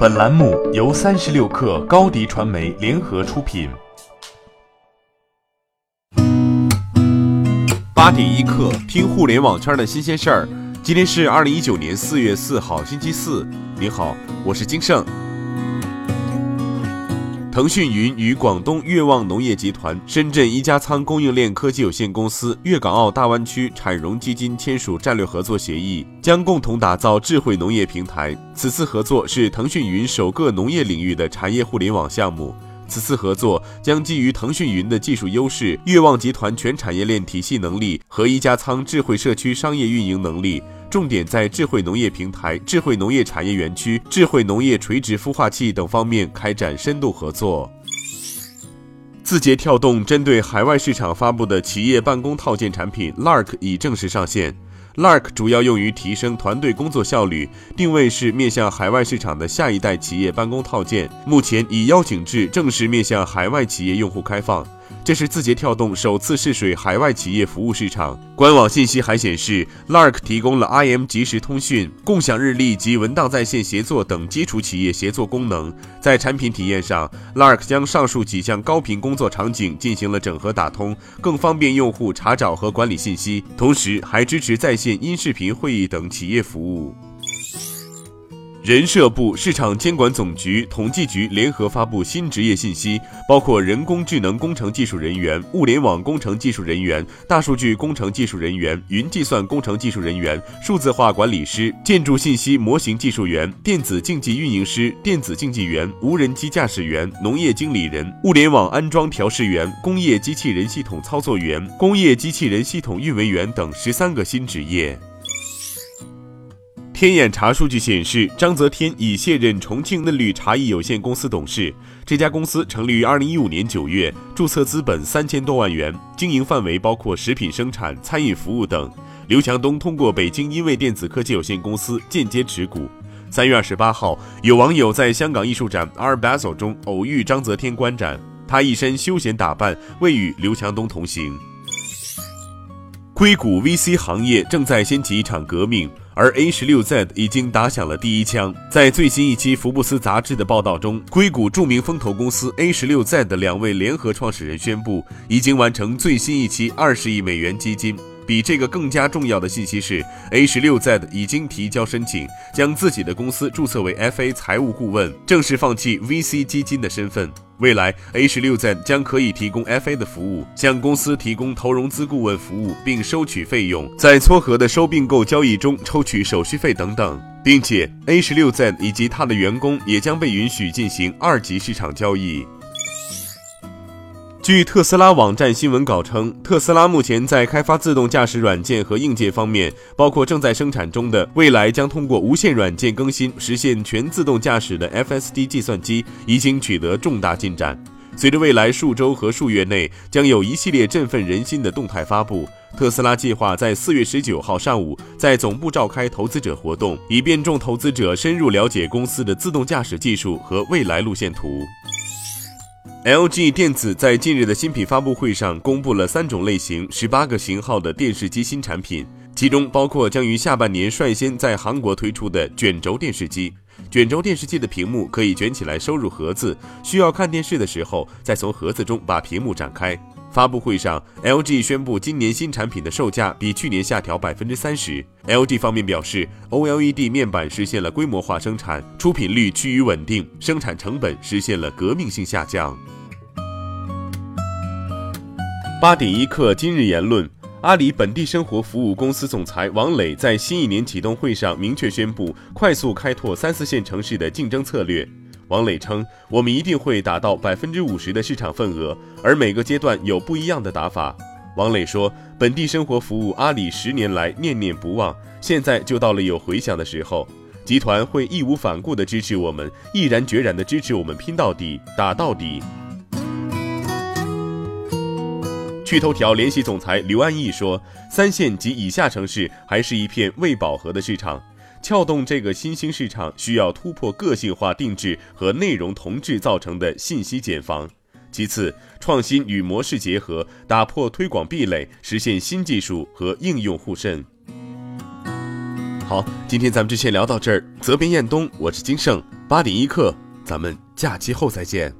本栏目由三十六氪高低传媒联合出品。八点一刻，听互联网圈的新鲜事儿。今天是二零一九年四月四号，星期四。你好，我是金盛。腾讯云与广东粤旺农业集团、深圳一家仓供应链科技有限公司、粤港澳大湾区产融基金签署战略合作协议，将共同打造智慧农业平台。此次合作是腾讯云首个农业领域的产业互联网项目。此次合作将基于腾讯云的技术优势、粤旺集团全产业链体系能力和一加仓智慧社区商业运营能力。重点在智慧农业平台、智慧农业产业园区、智慧农业垂直孵化器等方面开展深度合作。字节跳动针对海外市场发布的企业办公套件产品 Lark 已正式上线。Lark 主要用于提升团队工作效率，定位是面向海外市场的下一代企业办公套件，目前已邀请至正式面向海外企业用户开放。这是字节跳动首次试水海外企业服务市场。官网信息还显示，Lark 提供了 IM 即时通讯、共享日历及文档在线协作等基础企业协作功能。在产品体验上，Lark 将上述几项高频工作场景进行了整合打通，更方便用户查找和管理信息，同时还支持在线音视频会议等企业服务。人社部、市场监管总局、统计局联合发布新职业信息，包括人工智能工程技术人员、物联网工程技术人员、大数据工程技术人员、云计算工程技术人员、数字化管理师、建筑信息模型技术员、电子竞技运营师、电子竞技员、无人机驾驶员、农业经理人、物联网安装调试员、工业机器人系统操作员、工业机器人系统运维员等十三个新职业。天眼查数据显示，章泽天已卸任重庆嫩绿茶艺有限公司董事。这家公司成立于二零一五年九月，注册资本三千多万元，经营范围包括食品生产、餐饮服务等。刘强东通过北京因为电子科技有限公司间接持股。三月二十八号，有网友在香港艺术展 Art Basel 中偶遇章泽天观展，他一身休闲打扮，未与刘强东同行。硅谷 VC 行业正在掀起一场革命。而 A 十六 Z 已经打响了第一枪。在最新一期福布斯杂志的报道中，硅谷著名风投公司 A 十六 Z 的两位联合创始人宣布，已经完成最新一期二十亿美元基金。比这个更加重要的信息是，A 十六 Z 已经提交申请，将自己的公司注册为 FA 财务顾问，正式放弃 VC 基金的身份。未来，A 十六 Z 将可以提供 FA 的服务，向公司提供投融资顾问服务，并收取费用，在撮合的收并购交易中抽取手续费等等，并且 A 十六 Z 以及它的员工也将被允许进行二级市场交易。据特斯拉网站新闻稿称，特斯拉目前在开发自动驾驶软件和硬件方面，包括正在生产中的未来将通过无线软件更新实现全自动驾驶的 FSD 计算机，已经取得重大进展。随着未来数周和数月内将有一系列振奋人心的动态发布，特斯拉计划在四月十九号上午在总部召开投资者活动，以便众投资者深入了解公司的自动驾驶技术和未来路线图。LG 电子在近日的新品发布会上公布了三种类型、十八个型号的电视机新产品，其中包括将于下半年率先在韩国推出的卷轴电视机。卷轴电视机的屏幕可以卷起来收入盒子，需要看电视的时候再从盒子中把屏幕展开。发布会上，LG 宣布今年新产品的售价比去年下调百分之三十。LG 方面表示，OLED 面板实现了规模化生产，出品率趋于稳定，生产成本实现了革命性下降。八点一刻，今日言论：阿里本地生活服务公司总裁王磊在新一年启动会上明确宣布，快速开拓三四线城市的竞争策略。王磊称：“我们一定会达到百分之五十的市场份额，而每个阶段有不一样的打法。”王磊说：“本地生活服务阿里十年来念念不忘，现在就到了有回响的时候。集团会义无反顾地支持我们，毅然决然地支持我们，拼到底，打到底。”趣头条联席总裁刘安逸说：“三线及以下城市还是一片未饱和的市场。”撬动这个新兴市场，需要突破个性化定制和内容同质造成的信息茧房。其次，创新与模式结合，打破推广壁垒，实现新技术和应用互渗。好，今天咱们就先聊到这儿。责编：彦东，我是金盛，八点一刻，咱们假期后再见。